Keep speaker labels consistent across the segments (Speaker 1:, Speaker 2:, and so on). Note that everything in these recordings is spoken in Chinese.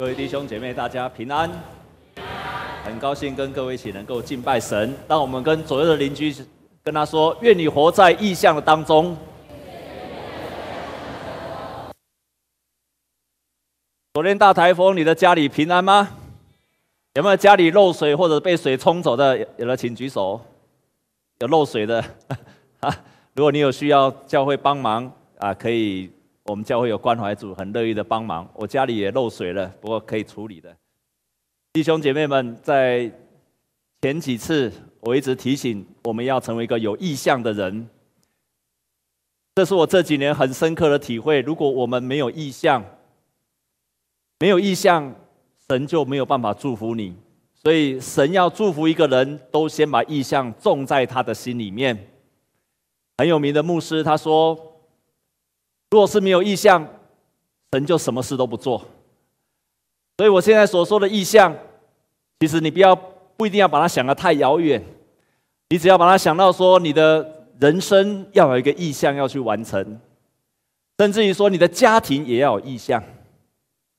Speaker 1: 各位弟兄姐妹，大家平安。很高兴跟各位一起能够敬拜神。当我们跟左右的邻居跟他说：“愿你活在异象的当中。”昨天大台风，你的家里平安吗？有没有家里漏水或者被水冲走的？有的请举手。有漏水的，如果你有需要教会帮忙啊，可以。我们教会有关怀组，很乐意的帮忙。我家里也漏水了，不过可以处理的。弟兄姐妹们，在前几次我一直提醒我们要成为一个有意向的人，这是我这几年很深刻的体会。如果我们没有意向，没有意向，神就没有办法祝福你。所以神要祝福一个人，都先把意向种在他的心里面。很有名的牧师他说。如果是没有意向，神就什么事都不做。所以我现在所说的意向，其实你不要不一定要把它想得太遥远，你只要把它想到说，你的人生要有一个意向要去完成，甚至于说你的家庭也要有意向。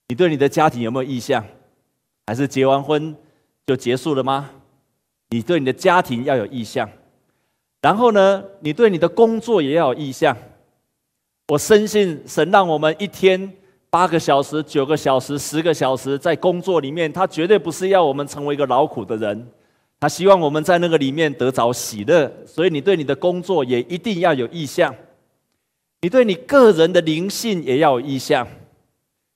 Speaker 1: 你对你的家庭有没有意向？还是结完婚就结束了吗？你对你的家庭要有意向，然后呢，你对你的工作也要有意向。我深信神让我们一天八个小时、九个小时、十个小时在工作里面，他绝对不是要我们成为一个劳苦的人，他希望我们在那个里面得着喜乐。所以你对你的工作也一定要有意向，你对你个人的灵性也要有意向。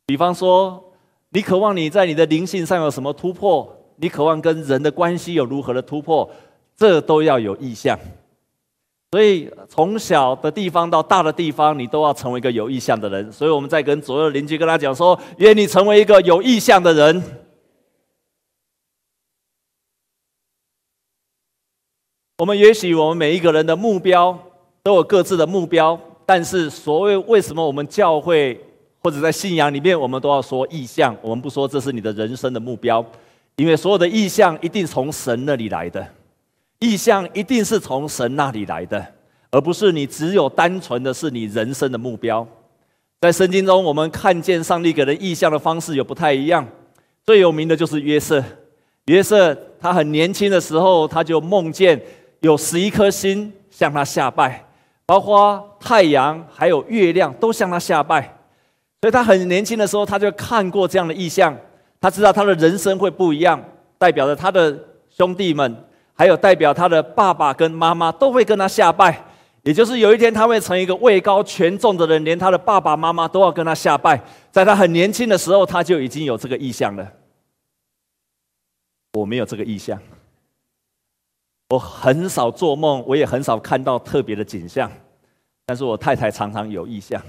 Speaker 1: 比方说，你渴望你在你的灵性上有什么突破，你渴望跟人的关系有如何的突破，这都要有意向。所以，从小的地方到大的地方，你都要成为一个有意向的人。所以，我们在跟左右邻居跟他讲说：愿你成为一个有意向的人。我们也许我们每一个人的目标都有各自的目标，但是所谓为什么我们教会或者在信仰里面，我们都要说意向？我们不说这是你的人生的目标，因为所有的意向一定从神那里来的。意象一定是从神那里来的，而不是你只有单纯的是你人生的目标。在圣经中，我们看见上帝给人意象的方式有不太一样。最有名的就是约瑟。约瑟他很年轻的时候，他就梦见有十一颗星向他下拜，包括太阳还有月亮都向他下拜。所以他很年轻的时候，他就看过这样的意象。他知道他的人生会不一样，代表着他的兄弟们。还有代表他的爸爸跟妈妈都会跟他下拜，也就是有一天他会成一个位高权重的人，连他的爸爸妈妈都要跟他下拜。在他很年轻的时候，他就已经有这个意向了。我没有这个意向，我很少做梦，我也很少看到特别的景象，但是我太太常常有意向。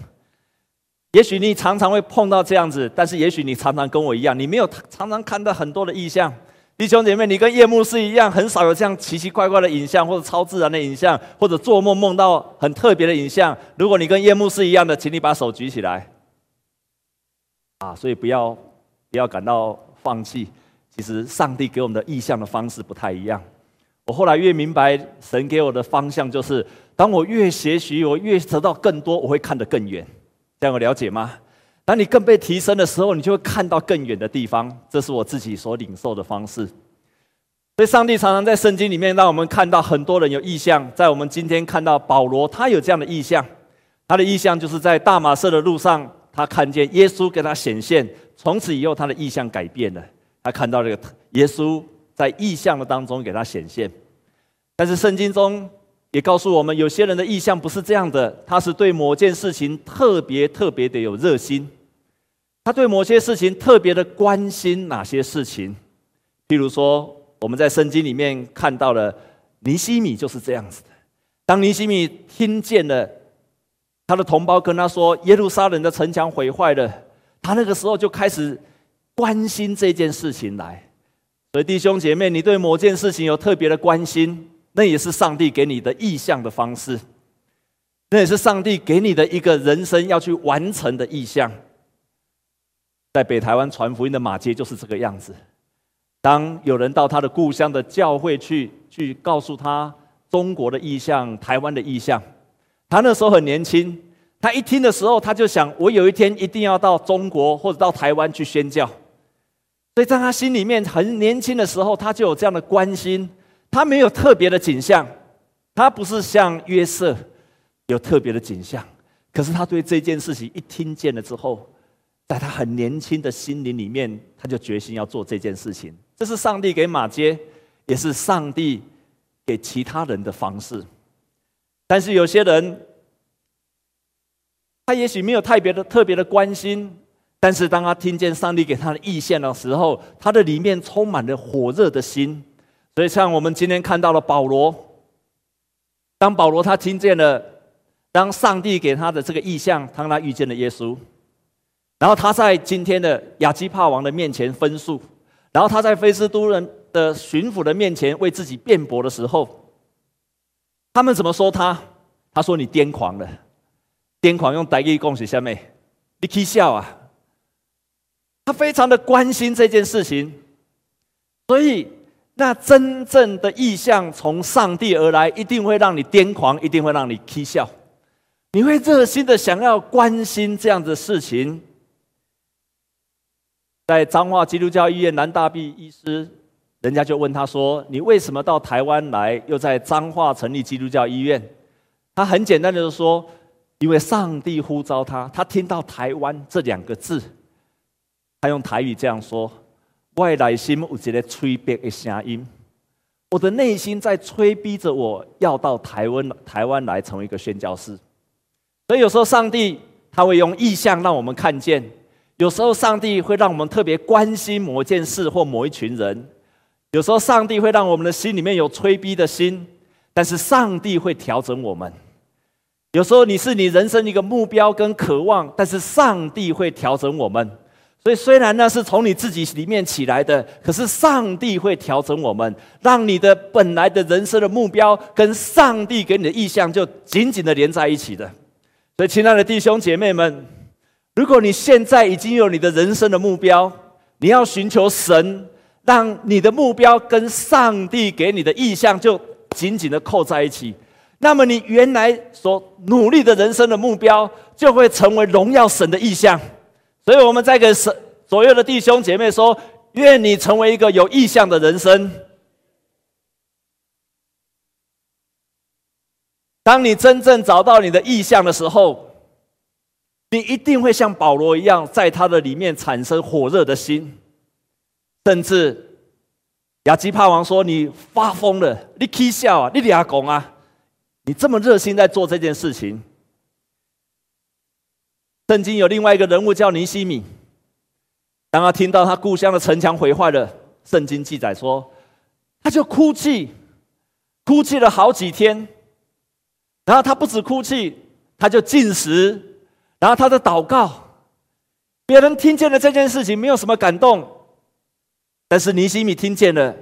Speaker 1: 也许你常常会碰到这样子，但是也许你常常跟我一样，你没有常常看到很多的意象。弟兄姐妹，你跟夜幕是一样，很少有这样奇奇怪怪的影像，或者超自然的影像，或者做梦梦到很特别的影像。如果你跟夜幕是一样的，请你把手举起来。啊，所以不要不要感到放弃。其实上帝给我们的异象的方式不太一样。我后来越明白，神给我的方向就是，当我越学习，我越得到更多，我会看得更远。这样有了解吗？当你更被提升的时候，你就会看到更远的地方。这是我自己所领受的方式。所以，上帝常常在圣经里面让我们看到很多人有意象。在我们今天看到保罗，他有这样的意象。他的意象就是在大马色的路上，他看见耶稣给他显现。从此以后，他的意象改变了。他看到这个耶稣在意象的当中给他显现。但是，圣经中，也告诉我们，有些人的意象不是这样的，他是对某件事情特别特别的有热心，他对某些事情特别的关心哪些事情。譬如说，我们在圣经里面看到了尼西米就是这样子的。当尼西米听见了他的同胞跟他说耶路撒冷的城墙毁坏了，他那个时候就开始关心这件事情来。所以弟兄姐妹，你对某件事情有特别的关心。那也是上帝给你的意向的方式，那也是上帝给你的一个人生要去完成的意向。在北台湾传福音的马街就是这个样子。当有人到他的故乡的教会去，去告诉他中国的意象、台湾的意象，他那时候很年轻，他一听的时候他就想：我有一天一定要到中国或者到台湾去宣教，所以在他心里面很年轻的时候，他就有这样的关心。他没有特别的景象，他不是像约瑟有特别的景象。可是他对这件事情一听见了之后，在他很年轻的心灵里面，他就决心要做这件事情。这是上帝给马街，也是上帝给其他人的方式。但是有些人，他也许没有特别的特别的关心。但是，当他听见上帝给他的意象的时候，他的里面充满了火热的心。所以，像我们今天看到了保罗，当保罗他听见了，当上帝给他的这个意象，当他遇见了耶稣，然后他在今天的亚基帕王的面前分数，然后他在菲斯都人的巡抚的面前为自己辩驳的时候，他们怎么说他？他说：“你癫狂了，癫狂用台语讲是下面？你起笑啊！”他非常的关心这件事情，所以那真正的意象从上帝而来，一定会让你癫狂，一定会让你起笑，你会热心的想要关心这样的事情。在彰化基督教医院南大毕医师，人家就问他说：“你为什么到台湾来，又在彰化成立基督教医院？”他很简单的就说：“因为上帝呼召他，他听到台湾这两个字。”他用台语这样说：“外来心有一个催逼的声音，我的内心在催逼着我要到台湾台湾来成为一个宣教士。所以有时候上帝他会用异象让我们看见，有时候上帝会让我们特别关心某件事或某一群人，有时候上帝会让我们的心里面有催逼的心，但是上帝会调整我们。有时候你是你人生一个目标跟渴望，但是上帝会调整我们。”所以，虽然那是从你自己里面起来的，可是上帝会调整我们，让你的本来的人生的目标跟上帝给你的意向就紧紧的连在一起的。所以，亲爱的弟兄姐妹们，如果你现在已经有你的人生的目标，你要寻求神，让你的目标跟上帝给你的意向就紧紧的扣在一起，那么你原来所努力的人生的目标就会成为荣耀神的意向。所以我们在给神所有的弟兄姐妹说：愿你成为一个有意向的人生。当你真正找到你的意向的时候，你一定会像保罗一样，在他的里面产生火热的心。甚至亚基帕王说：“你发疯了，你起笑啊，你俩拱啊，你这么热心在做这件事情。”圣经有另外一个人物叫尼西米，当他听到他故乡的城墙毁坏了，圣经记载说，他就哭泣，哭泣了好几天。然后他不止哭泣，他就禁食，然后他的祷告。别人听见了这件事情，没有什么感动，但是尼西米听见了，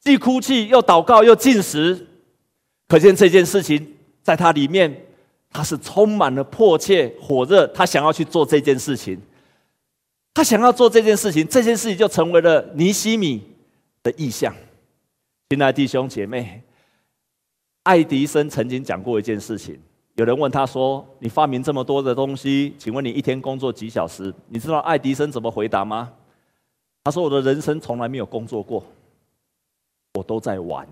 Speaker 1: 既哭泣又祷告又进食，可见这件事情在他里面。他是充满了迫切、火热，他想要去做这件事情。他想要做这件事情，这件事情就成为了尼西米的意向。亲爱的弟兄姐妹，爱迪生曾经讲过一件事情。有人问他说：“你发明这么多的东西，请问你一天工作几小时？”你知道爱迪生怎么回答吗？他说：“我的人生从来没有工作过，我都在玩。”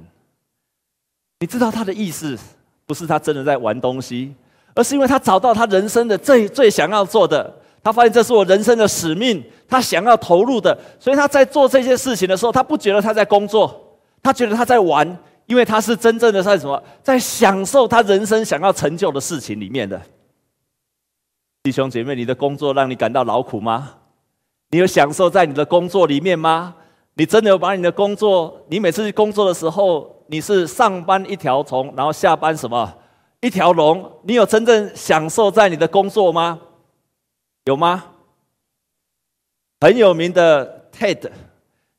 Speaker 1: 你知道他的意思，不是他真的在玩东西。而是因为他找到他人生的最最想要做的，他发现这是我人生的使命，他想要投入的，所以他在做这些事情的时候，他不觉得他在工作，他觉得他在玩，因为他是真正的在什么，在享受他人生想要成就的事情里面的。弟兄姐妹，你的工作让你感到劳苦吗？你有享受在你的工作里面吗？你真的有把你的工作，你每次去工作的时候，你是上班一条虫，然后下班什么？一条龙，你有真正享受在你的工作吗？有吗？很有名的 TED，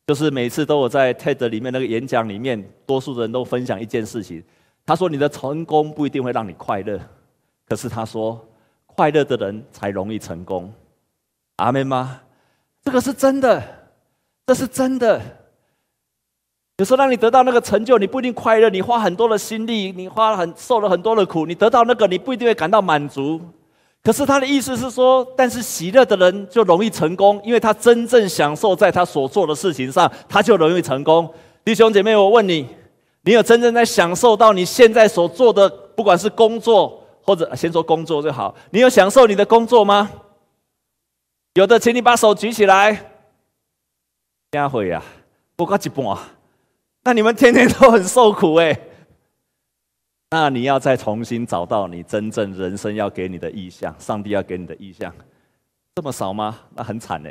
Speaker 1: 就是每次都有在 TED 里面那个演讲里面，多数人都分享一件事情。他说：“你的成功不一定会让你快乐，可是他说，快乐的人才容易成功。”阿妹吗？这个是真的，这是真的。有时候让你得到那个成就，你不一定快乐。你花很多的心力，你花了很受了很多的苦，你得到那个，你不一定会感到满足。可是他的意思是说，但是喜乐的人就容易成功，因为他真正享受在他所做的事情上，他就容易成功。弟兄姐妹，我问你，你有真正在享受到你现在所做的，不管是工作或者先说工作就好，你有享受你的工作吗？有的，请你把手举起来。下回呀，不过一半，那你们天天都很受苦哎。那你要再重新找到你真正人生要给你的意向，上帝要给你的意向，这么少吗？那很惨呢。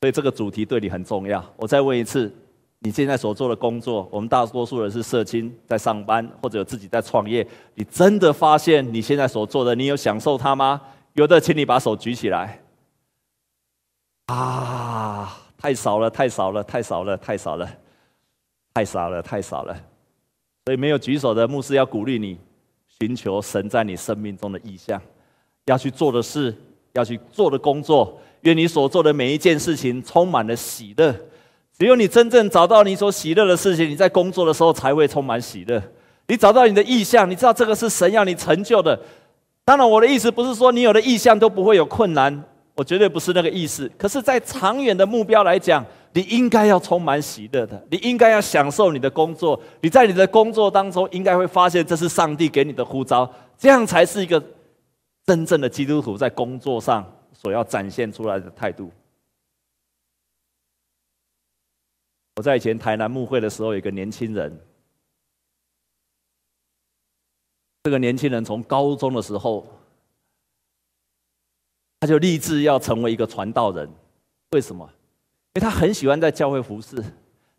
Speaker 1: 所以这个主题对你很重要。我再问一次。你现在所做的工作，我们大多数人是社青，在上班或者自己在创业。你真的发现你现在所做的，你有享受它吗？有的，请你把手举起来。啊，太少了，太少了，太少了，太少了，太少了，太少了。所以没有举手的牧师要鼓励你，寻求神在你生命中的意向，要去做的事，要去做的工作，愿你所做的每一件事情充满了喜乐。只有你真正找到你所喜乐的事情，你在工作的时候才会充满喜乐。你找到你的意向，你知道这个是神要你成就的。当然，我的意思不是说你有了意向都不会有困难，我绝对不是那个意思。可是，在长远的目标来讲，你应该要充满喜乐的，你应该要享受你的工作。你在你的工作当中，应该会发现这是上帝给你的呼召，这样才是一个真正的基督徒在工作上所要展现出来的态度。我在以前台南牧会的时候，有一个年轻人。这个年轻人从高中的时候，他就立志要成为一个传道人。为什么？因为他很喜欢在教会服侍，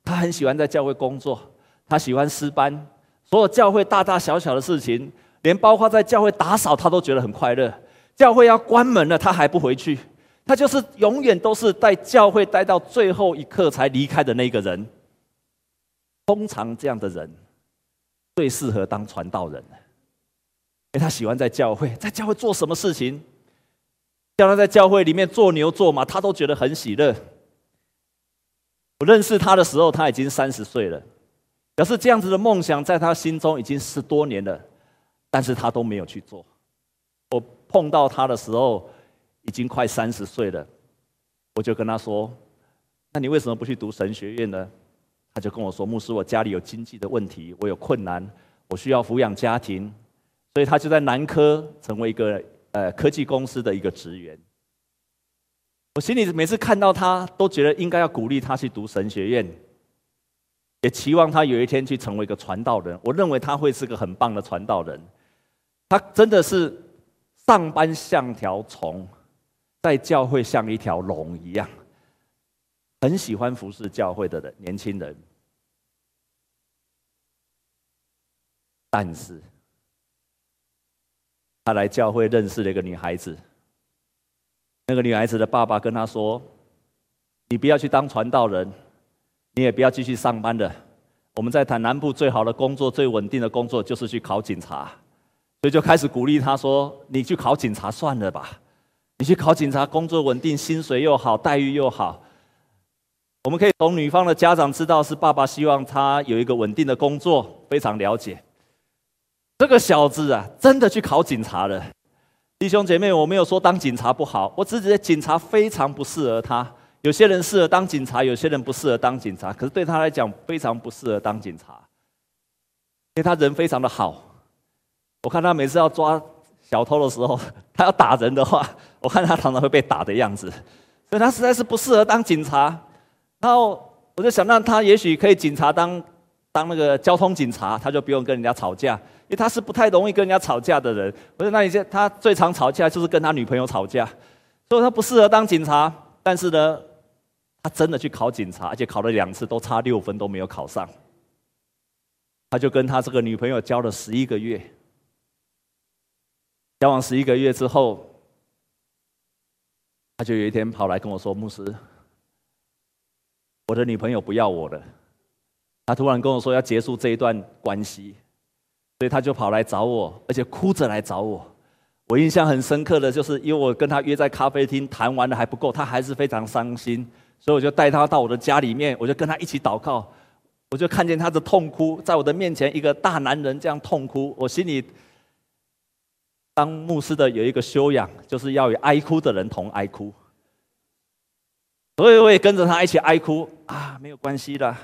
Speaker 1: 他很喜欢在教会工作，他喜欢诗班，所有教会大大小小的事情，连包括在教会打扫，他都觉得很快乐。教会要关门了，他还不回去。他就是永远都是在教会待到最后一刻才离开的那个人。通常这样的人最适合当传道人，因为他喜欢在教会，在教会做什么事情，叫他在教会里面做牛做马，他都觉得很喜乐。我认识他的时候，他已经三十岁了，表示这样子的梦想在他心中已经十多年了，但是他都没有去做。我碰到他的时候。已经快三十岁了，我就跟他说：“那你为什么不去读神学院呢？”他就跟我说：“牧师，我家里有经济的问题，我有困难，我需要抚养家庭，所以他就在南科成为一个呃科技公司的一个职员。”我心里每次看到他，都觉得应该要鼓励他去读神学院，也期望他有一天去成为一个传道人。我认为他会是个很棒的传道人。他真的是上班像条虫。在教会像一条龙一样，很喜欢服侍教会的人，年轻人。但是，他来教会认识了一个女孩子。那个女孩子的爸爸跟他说：“你不要去当传道人，你也不要继续上班的。我们在台南部最好的工作、最稳定的工作就是去考警察。”所以就开始鼓励他说：“你去考警察算了吧。”你去考警察，工作稳定，薪水又好，待遇又好。我们可以从女方的家长知道，是爸爸希望他有一个稳定的工作，非常了解。这个小子啊，真的去考警察了。弟兄姐妹，我没有说当警察不好，我只是觉得警察非常不适合他。有些人适合当警察，有些人不适合当警察。可是对他来讲，非常不适合当警察，因为他人非常的好。我看他每次要抓。小偷的时候，他要打人的话，我看他常常会被打的样子，所以他实在是不适合当警察。然后我就想让他也许可以警察当当那个交通警察，他就不用跟人家吵架，为他是不太容易跟人家吵架的人。我说那你现他最常吵架就是跟他女朋友吵架，所以他不适合当警察。但是呢，他真的去考警察，而且考了两次都差六分都没有考上。他就跟他这个女朋友交了十一个月。交往十一个月之后，他就有一天跑来跟我说：“牧师，我的女朋友不要我了。”他突然跟我说要结束这一段关系，所以他就跑来找我，而且哭着来找我。我印象很深刻的就是，因为我跟他约在咖啡厅谈完了还不够，他还是非常伤心，所以我就带他到我的家里面，我就跟他一起祷告。我就看见他的痛哭，在我的面前，一个大男人这样痛哭，我心里。当牧师的有一个修养，就是要与哀哭的人同哀哭。所以我也跟着他一起哀哭啊，没有关系的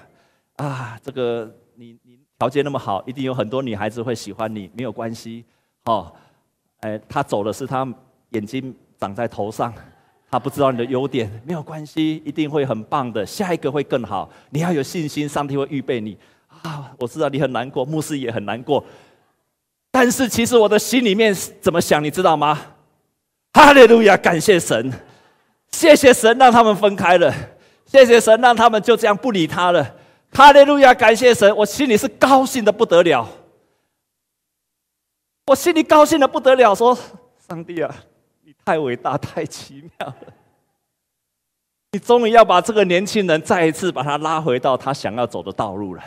Speaker 1: 啊，这个你你条件那么好，一定有很多女孩子会喜欢你，没有关系。哦，哎，他走的是他眼睛长在头上。他不知道你的优点，没有关系，一定会很棒的。下一个会更好，你要有信心，上帝会预备你。啊，我知道你很难过，牧师也很难过。但是其实我的心里面怎么想，你知道吗？哈利路亚，感谢神，谢谢神让他们分开了，谢谢神让他们就这样不理他了。哈利路亚，感谢神，我心里是高兴的不得了，我心里高兴的不得了，说上帝啊。你太伟大，太奇妙了！你终于要把这个年轻人再一次把他拉回到他想要走的道路了。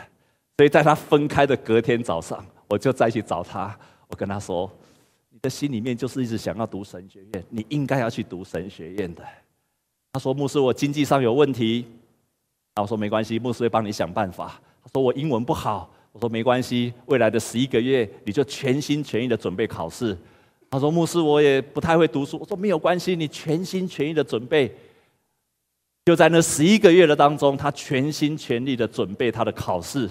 Speaker 1: 所以在他分开的隔天早上，我就再去找他。我跟他说：“你的心里面就是一直想要读神学院，你应该要去读神学院的。”他说：“牧师，我经济上有问题。”啊，我说：“没关系，牧师会帮你想办法。”他说：“我英文不好。”我说：“没关系，未来的十一个月，你就全心全意的准备考试。”他说：“牧师，我也不太会读书。”我说：“没有关系，你全心全意的准备。”就在那十一个月的当中，他全心全力的准备他的考试，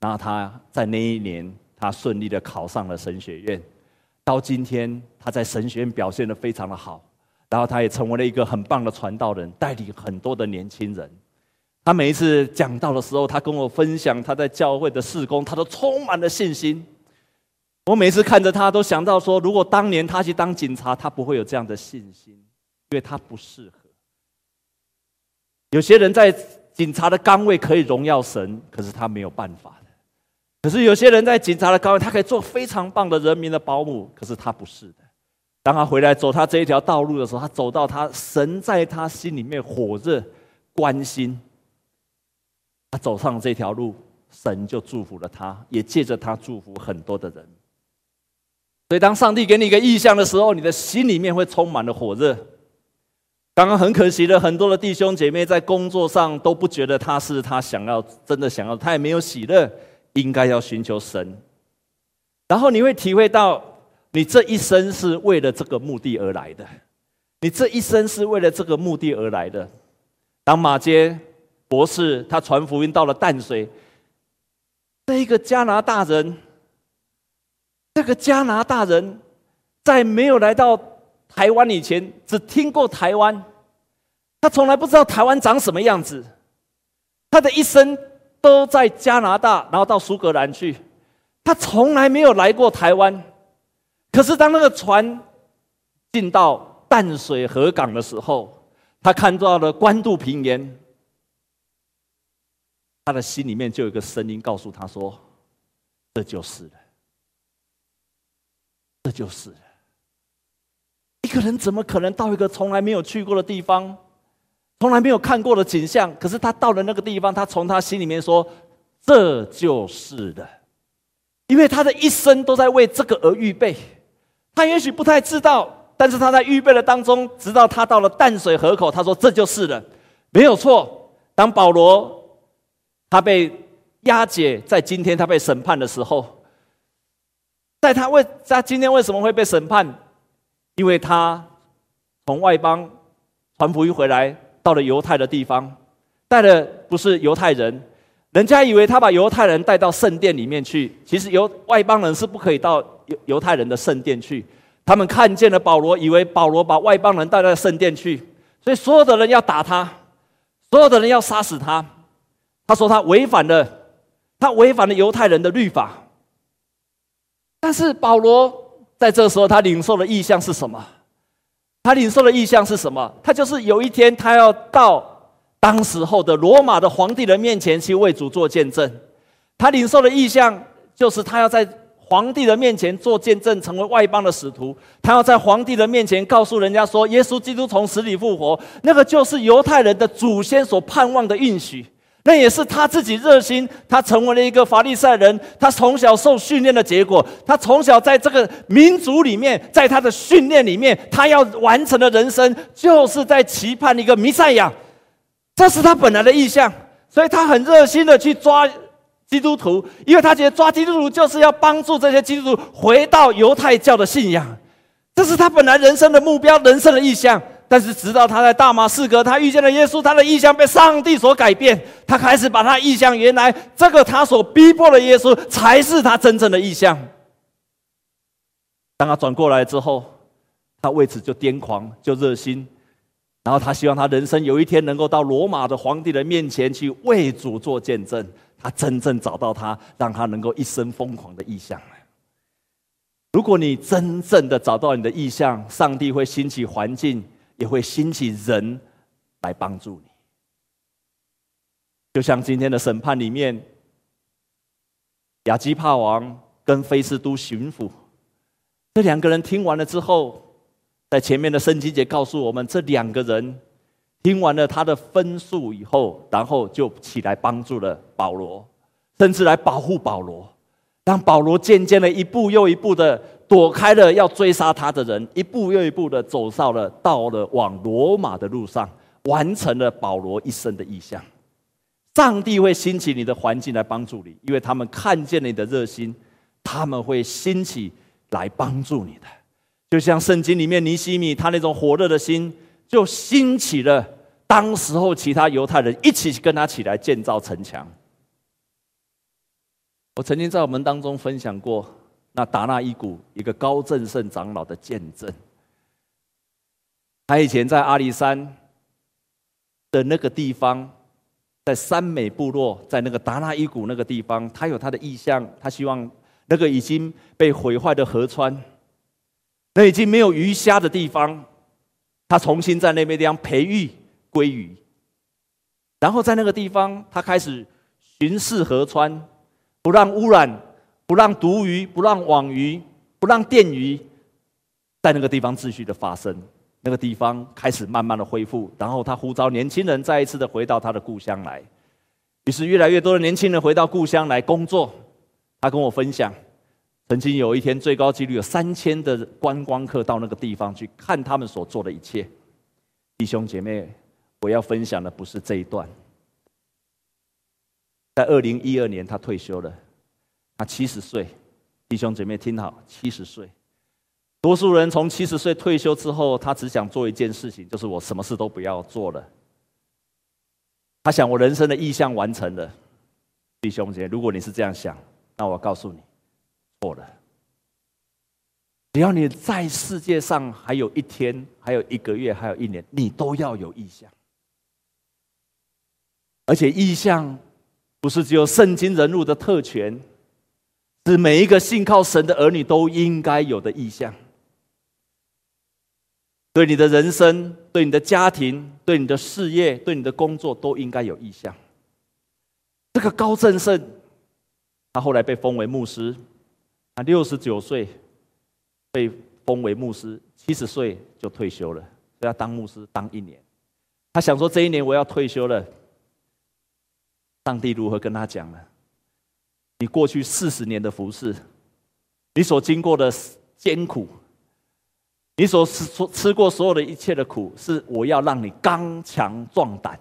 Speaker 1: 然后他在那一年，他顺利的考上了神学院。到今天，他在神学院表现的非常的好，然后他也成为了一个很棒的传道人，带领很多的年轻人。他每一次讲到的时候，他跟我分享他在教会的事工，他都充满了信心。我每次看着他，都想到说，如果当年他去当警察，他不会有这样的信心，因为他不适合。有些人在警察的岗位可以荣耀神，可是他没有办法的。可是有些人在警察的岗位，他可以做非常棒的人民的保姆，可是他不是的。当他回来走他这一条道路的时候，他走到他神在他心里面火热关心，他走上这条路，神就祝福了他，也借着他祝福很多的人。所以，当上帝给你一个意象的时候，你的心里面会充满了火热。刚刚很可惜的，很多的弟兄姐妹在工作上都不觉得他是他想要真的想要，他也没有喜乐，应该要寻求神。然后你会体会到，你这一生是为了这个目的而来的，你这一生是为了这个目的而来的。当马偕博士他传福音到了淡水，这一个加拿大人。这个加拿大人，在没有来到台湾以前，只听过台湾，他从来不知道台湾长什么样子。他的一生都在加拿大，然后到苏格兰去，他从来没有来过台湾。可是当那个船进到淡水河港的时候，他看到了关渡平原，他的心里面就有一个声音告诉他说：“这就是了。”这就是了一个人怎么可能到一个从来没有去过的地方，从来没有看过的景象？可是他到了那个地方，他从他心里面说：“这就是了。”因为他的一生都在为这个而预备。他也许不太知道，但是他在预备的当中，直到他到了淡水河口，他说：“这就是了，没有错。”当保罗他被押解，在今天他被审判的时候。在他为他今天为什么会被审判？因为他从外邦传福音回来，到了犹太的地方，带的不是犹太人，人家以为他把犹太人带到圣殿里面去，其实犹外邦人是不可以到犹犹太人的圣殿去。他们看见了保罗，以为保罗把外邦人带到圣殿去，所以所有的人要打他，所有的人要杀死他。他说他违反了，他违反了犹太人的律法。但是保罗在这时候，他领受的意向是什么？他领受的意向是什么？他就是有一天，他要到当时候的罗马的皇帝的面前去为主做见证。他领受的意向就是他要在皇帝的面前做见证，成为外邦的使徒。他要在皇帝的面前告诉人家说，耶稣基督从死里复活，那个就是犹太人的祖先所盼望的应许。那也是他自己热心，他成为了一个法利赛人。他从小受训练的结果，他从小在这个民族里面，在他的训练里面，他要完成的人生，就是在期盼一个弥赛亚。这是他本来的意向，所以他很热心的去抓基督徒，因为他觉得抓基督徒就是要帮助这些基督徒回到犹太教的信仰。这是他本来人生的目标，人生的意向。但是直到他在大马士革，他遇见了耶稣，他的意向被上帝所改变。他开始把他意向，原来这个他所逼迫的耶稣，才是他真正的意向。当他转过来之后，他为此就癫狂，就热心。然后他希望他人生有一天能够到罗马的皇帝的面前去为主做见证。他真正找到他，让他能够一生疯狂的意向。如果你真正的找到你的意向，上帝会兴起环境，也会兴起人来帮助你。就像今天的审判里面，亚基帕王跟菲斯都巡抚这两个人听完了之后。在前面的圣经节告诉我们，这两个人听完了他的分数以后，然后就起来帮助了保罗，甚至来保护保罗，让保罗渐渐的一步又一步的躲开了要追杀他的人，一步又一步的走上了到了往罗马的路上，完成了保罗一生的意向。上帝会兴起你的环境来帮助你，因为他们看见你的热心，他们会兴起来帮助你的。就像圣经里面尼西米他那种火热的心，就兴起了当时候其他犹太人一起跟他起来建造城墙。我曾经在我们当中分享过那达纳伊谷一个高正胜长老的见证。他以前在阿里山的那个地方，在三美部落，在那个达纳伊谷那个地方，他有他的意向，他希望那个已经被毁坏的河川。那已经没有鱼虾的地方，他重新在那边地方培育鲑鱼，然后在那个地方，他开始巡视河川，不让污染，不让毒鱼，不让网鱼，不让电鱼，在那个地方秩序的发生。那个地方开始慢慢的恢复，然后他呼召年轻人再一次的回到他的故乡来，于是越来越多的年轻人回到故乡来工作。他跟我分享。曾经有一天，最高纪录有三千的观光客到那个地方去看他们所做的一切。弟兄姐妹，我要分享的不是这一段。在二零一二年，他退休了，他七十岁。弟兄姐妹听好，七十岁。多数人从七十岁退休之后，他只想做一件事情，就是我什么事都不要做了。他想，我人生的意向完成了。弟兄姐妹，如果你是这样想，那我告诉你。错了。只要你在世界上还有一天，还有一个月，还有一年，你都要有意向。而且意向不是只有圣经人物的特权，是每一个信靠神的儿女都应该有的意向。对你的人生、对你的家庭、对你的事业、对你的工作，都应该有意向。这个高正胜，他后来被封为牧师。他六十九岁被封为牧师，七十岁就退休了。所以他当牧师当一年，他想说这一年我要退休了。上帝如何跟他讲呢？你过去四十年的服侍，你所经过的艰苦，你所吃所吃过所有的一切的苦，是我要让你刚强壮胆。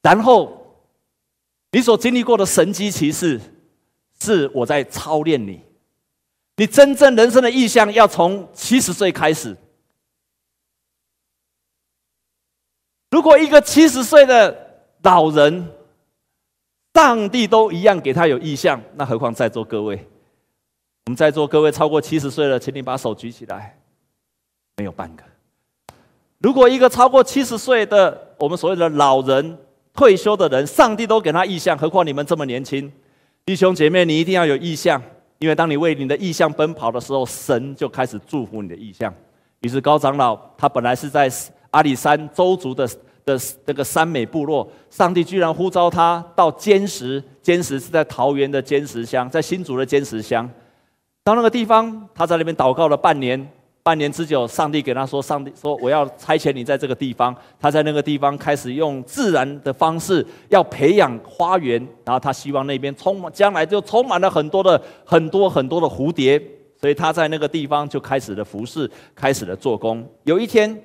Speaker 1: 然后你所经历过的神迹奇事，是我在操练你。你真正人生的意向要从七十岁开始。如果一个七十岁的老人，上帝都一样给他有意向，那何况在座各位？我们在座各位超过七十岁了，请你把手举起来。没有半个。如果一个超过七十岁的我们所谓的老人、退休的人，上帝都给他意向，何况你们这么年轻？弟兄姐妹，你一定要有意向。因为当你为你的意向奔跑的时候，神就开始祝福你的意向。于是高长老他本来是在阿里山周族的的那个三美部落，上帝居然呼召他到坚石，坚石是在桃园的坚石乡，在新竹的坚石乡，到那个地方，他在那边祷告了半年。半年之久，上帝给他说：“上帝说，我要差遣你在这个地方。”他在那个地方开始用自然的方式要培养花园，然后他希望那边充满，将来就充满了很多的很多很多的蝴蝶。所以他在那个地方就开始了服侍，开始了做工。有一天，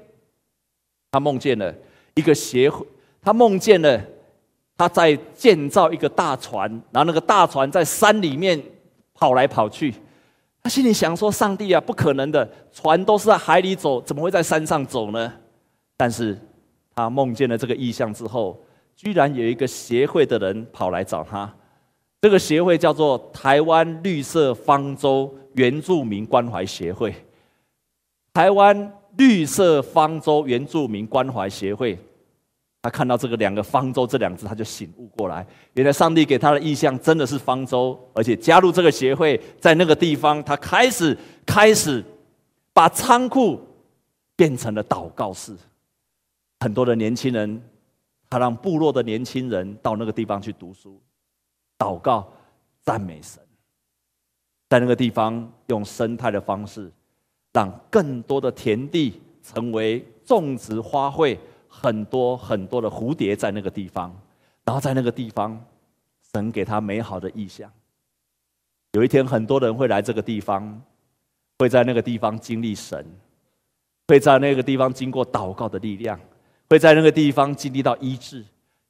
Speaker 1: 他梦见了一个协会，他梦见了他在建造一个大船，然后那个大船在山里面跑来跑去。他心里想说：“上帝啊，不可能的，船都是在海里走，怎么会在山上走呢？”但是，他梦见了这个意象之后，居然有一个协会的人跑来找他。这个协会叫做台湾绿色方舟原住民关怀协会。台湾绿色方舟原住民关怀协会。他看到这个两个方舟这两字，他就醒悟过来，原来上帝给他的意象真的是方舟，而且加入这个协会，在那个地方，他开始开始把仓库变成了祷告室。很多的年轻人，他让部落的年轻人到那个地方去读书、祷告、赞美神，在那个地方用生态的方式，让更多的田地成为种植花卉。很多很多的蝴蝶在那个地方，然后在那个地方，神给他美好的意象。有一天，很多人会来这个地方，会在那个地方经历神，会在那个地方经过祷告的力量，会在那个地方经历到医治。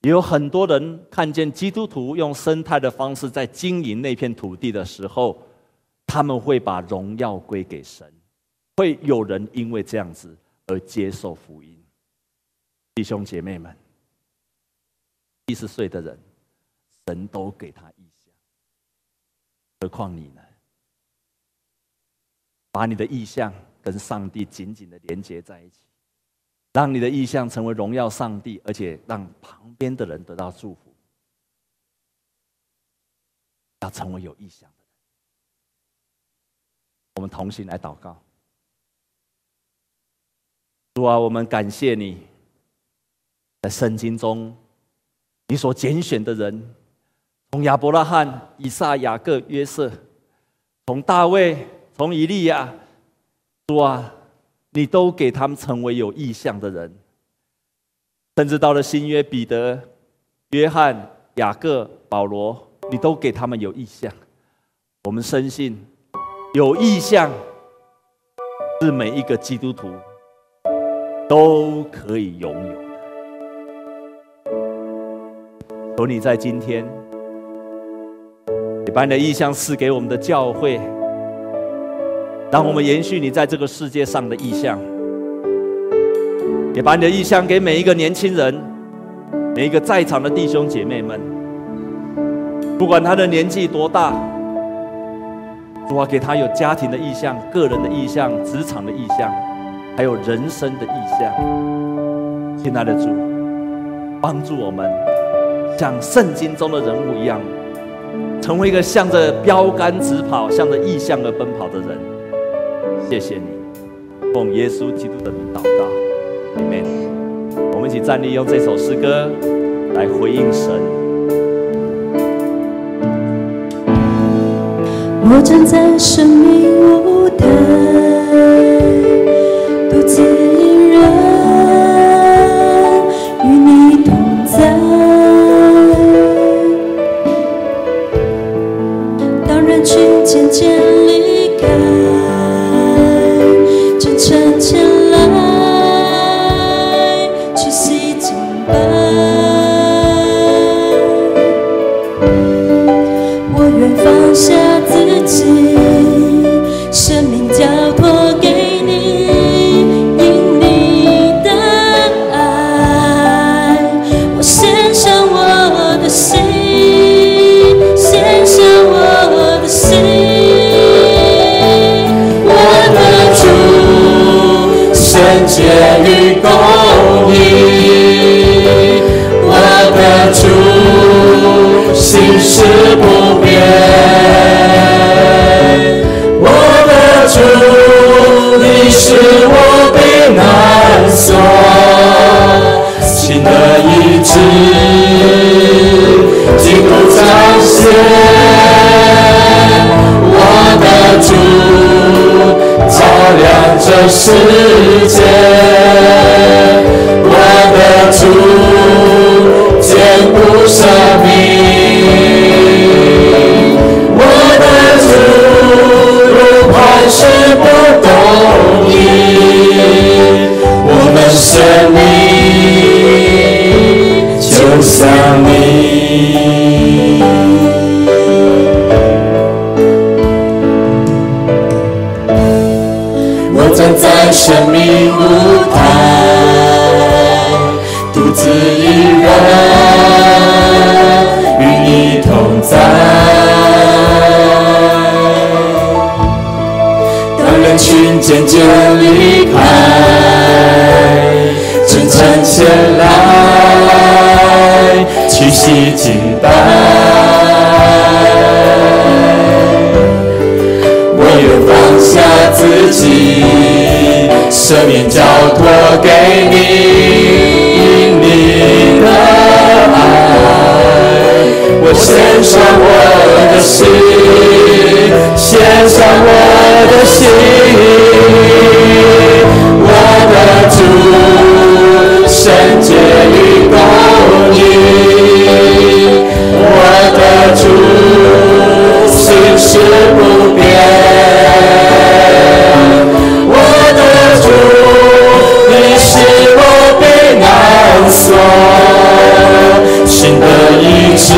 Speaker 1: 也有很多人看见基督徒用生态的方式在经营那片土地的时候，他们会把荣耀归给神。会有人因为这样子而接受福音。弟兄姐妹们，七十岁的人，神都给他意象，何况你呢？把你的意象跟上帝紧紧的连接在一起，让你的意象成为荣耀上帝，而且让旁边的人得到祝福。要成为有意象的人，我们同心来祷告。主啊，我们感谢你。在圣经中，你所拣选的人，从亚伯拉罕、以撒、雅各、约瑟，从大卫、从以利亚，主啊，你都给他们成为有意向的人。甚至到了新约，彼得、约翰、雅各、保罗，你都给他们有意向。我们深信，有意向是每一个基督徒都可以拥有的。求你在今天，你把你的意向赐给我们的教会，让我们延续你在这个世界上的意向。也把你的意向给每一个年轻人，每一个在场的弟兄姐妹们，不管他的年纪多大，主啊，给他有家庭的意向、个人的意向、职场的意向，还有人生的意象。亲爱的主，帮助我们。像圣经中的人物一样，成为一个向着标杆直跑、向着意象而奔跑的人。谢谢你，奉耶稣基督的名祷告，Amen。我们一起站立，用这首诗歌来回应神。
Speaker 2: 我站在生命舞台，渐渐世界，我的主坚固
Speaker 3: 生命，我的主如磐石不动移，我们生命就像你。在生命舞台，独自一人与你同在。当人群渐渐离开，真诚前来，屈膝敬拜。放下自己，舍命交托给你，因你的爱，我献上我的心，献上我的心，我的主，圣洁与公义，我的主，心事不变。新的一次，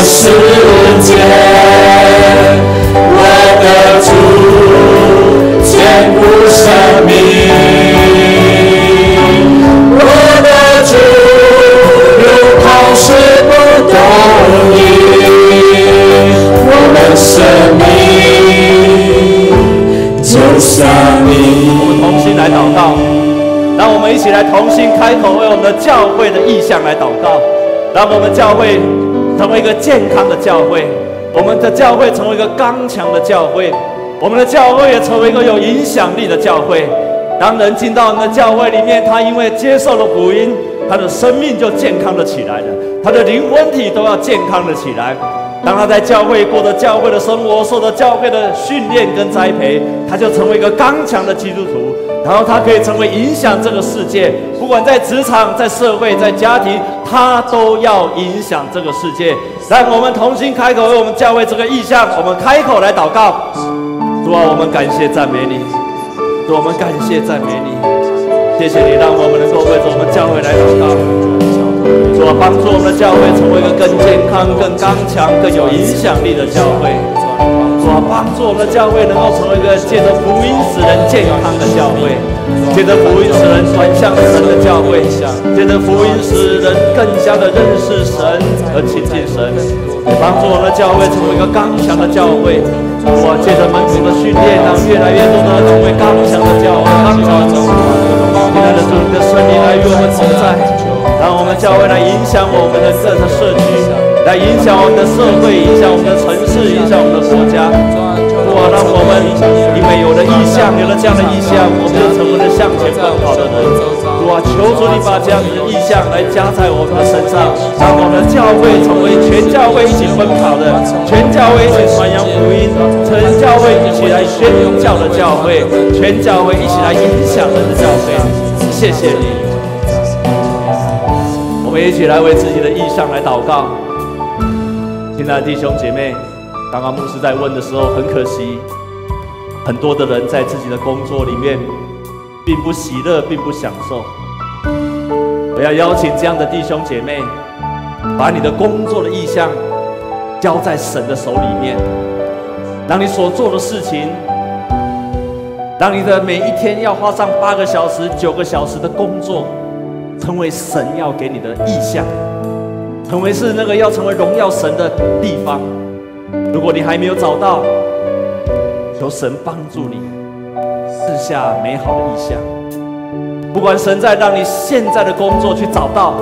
Speaker 3: 世界，我的主，坚固生命，我的主，如同是不动意，我们生命就像你。我们同心来祷告，让我们一起来同心开口，为我们的教
Speaker 1: 会的意向来祷告，让我们教会。成为一个健康的教会，我们的教会成为一个刚强的教会，我们的教会也成为一个有影响力的教会。当人进到我们的教会里面，他因为接受了福音，他的生命就健康了起来了，他的灵魂体都要健康了起来。当他在教会过着教会的生活，受着教会的训练跟栽培，他就成为一个刚强的基督徒。然后他可以成为影响这个世界，不管在职场、在社会、在家庭，他都要影响这个世界。让我们同心开口为我们教会这个意向，我们开口来祷告。主啊，我们感谢赞美你，主，我们感谢赞美你，谢谢你让我们能够为着我们教会来祷告。主啊，帮助我们的教会成为一个更健康、更刚强、更有影响力的教会。帮助我们的教会能够成为一个借着福音使人健康的教会，借着福音使人转向神的教会，借着福音使人更加的认识神和亲近神，帮助我们的教会成为一个刚强的教会。我借着门徒的训练，让越来越多的成为刚强的教会。刚强的教会，亲爱的主，你的圣灵来与我们同在，让我们教会来影响我们的各个社区。来影响我们的社会，影响我们的城市，影响我们的国家。主啊，让我们因为有了意向，有了这样的意向，我们就成为了向前奔跑的人。主啊，求主你把这样的意向来加在我们的身上，让我们的教会成为全教会一起奔跑的，全教会一起传扬福音，全教会一起来宣教的教会，全教会一起来影响人的教会。谢谢你，我们一起来为自己的意向来祷告。亲爱的弟兄姐妹。刚刚牧师在问的时候，很可惜，很多的人在自己的工作里面，并不喜乐，并不享受。我要邀请这样的弟兄姐妹，把你的工作的意向交在神的手里面，让你所做的事情，让你的每一天要花上八个小时、九个小时的工作，成为神要给你的意向，成为是那个要成为荣耀神的地方。如果你还没有找到，求神帮助你，赐下美好的意向。不管神在让你现在的工作去找到，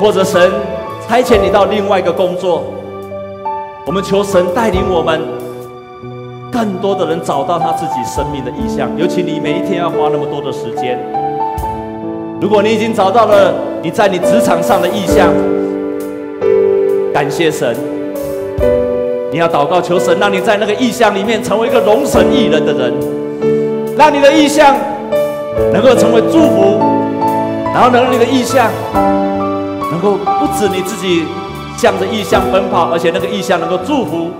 Speaker 1: 或者神差遣你到另外一个工作，我们求神带领我们，更多的人找到他自己生命的意向。尤其你每一天要花那么多的时间，如果你已经找到了你在你职场上的意向，感谢神。你要祷告求神，让你在那个意象里面成为一个荣神益人的人，让你的意象能够成为祝福，然后能让你的意象能够不止你自己向着意象奔跑，而且那个意象能够祝福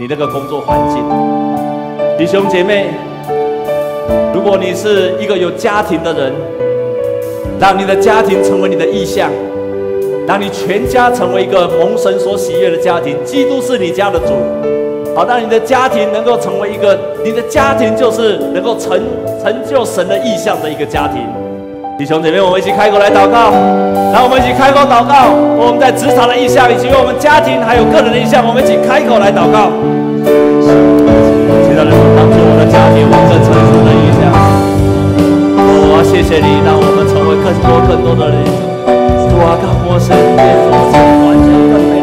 Speaker 1: 你那个工作环境。弟兄姐妹，如果你是一个有家庭的人，让你的家庭成为你的意象。让你全家成为一个蒙神所喜悦的家庭，基督是你家的主。好，让你的家庭能够成为一个，你的家庭就是能够成成就神的意象的一个家庭。弟兄姐妹，我们一起开口来祷告，来我们一起开口祷告。我们在职场的意象，以及我们家庭还有个人的意象，我们一起开口来祷告。其他人帮助我的家庭，我更成熟的意象。我谢谢你，让我们成为更多更多的人。我靠！我身边所有完全的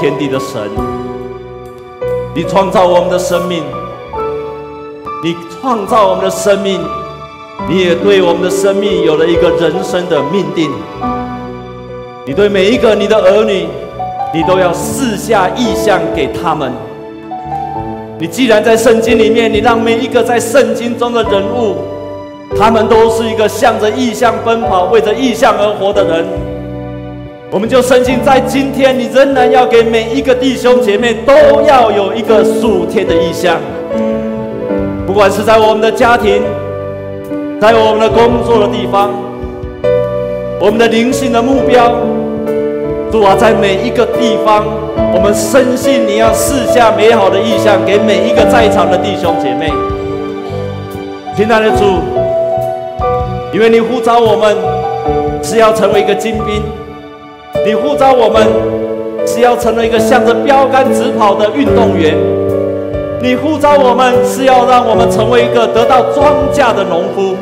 Speaker 1: 天地的神，你创造我们的生命，你创造我们的生命，你也对我们的生命有了一个人生的命定。你对每一个你的儿女，你都要赐下意象给他们。你既然在圣经里面，你让每一个在圣经中的人物，他们都是一个向着意象奔跑、为着意象而活的人。我们就深信，在今天，你仍然要给每一个弟兄姐妹都要有一个属天的意象。不管是在我们的家庭，在我们的工作的地方，我们的灵性的目标，主啊，在每一个地方，我们深信你要赐下美好的意象给每一个在场的弟兄姐妹。亲爱的主，因为你呼召我们是要成为一个精兵。你呼召我们是要成为一个向着标杆直跑的运动员，你呼召我们是要让我们成为一个得到庄稼的农夫，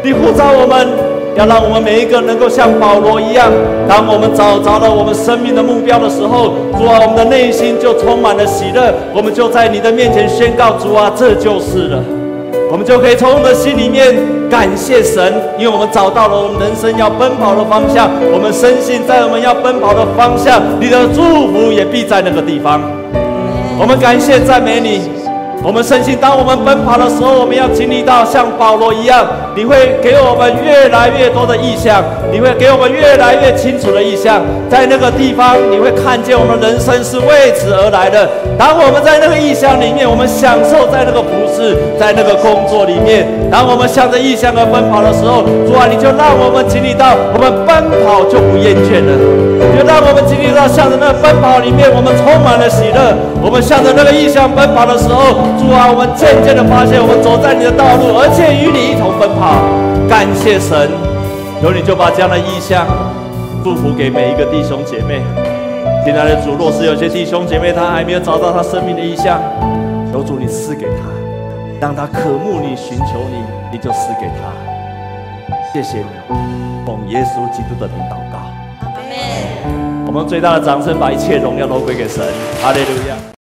Speaker 1: 你呼召我们要让我们每一个能够像保罗一样，当我们找着了我们生命的目标的时候，主啊，我们的内心就充满了喜乐，我们就在你的面前宣告，主啊，这就是了。我们就可以从我们的心里面感谢神，因为我们找到了我们人生要奔跑的方向。我们深信，在我们要奔跑的方向，你的祝福也必在那个地方。我们感谢赞美你。我们深信，当我们奔跑的时候，我们要经历到像保罗一样，你会给我们越来越多的意象，你会给我们越来越清楚的异象。在那个地方，你会看见我们人生是为此而来的。当我们在那个异象里面，我们享受在那个服饰，在那个工作里面。当我们向着异象而奔跑的时候，主啊，你就让我们经历到，我们奔跑就不厌倦了。就让我们经历到，向着那个奔跑里面，我们充满了喜乐。我们向着那个异象奔跑的时候。主啊，我们渐渐的发现，我们走在你的道路，而且与你一同奔跑。感谢神，有你就把这样的意象祝福给每一个弟兄姐妹。亲爱的主，若是有些弟兄姐妹他还没有找到他生命的意象，求主你赐给他，让他渴慕你、寻求你，你就赐给他。谢谢你，奉耶稣基督的名祷告。阿门。我们最大的掌声，把一切荣耀都归给神。哈利路亚。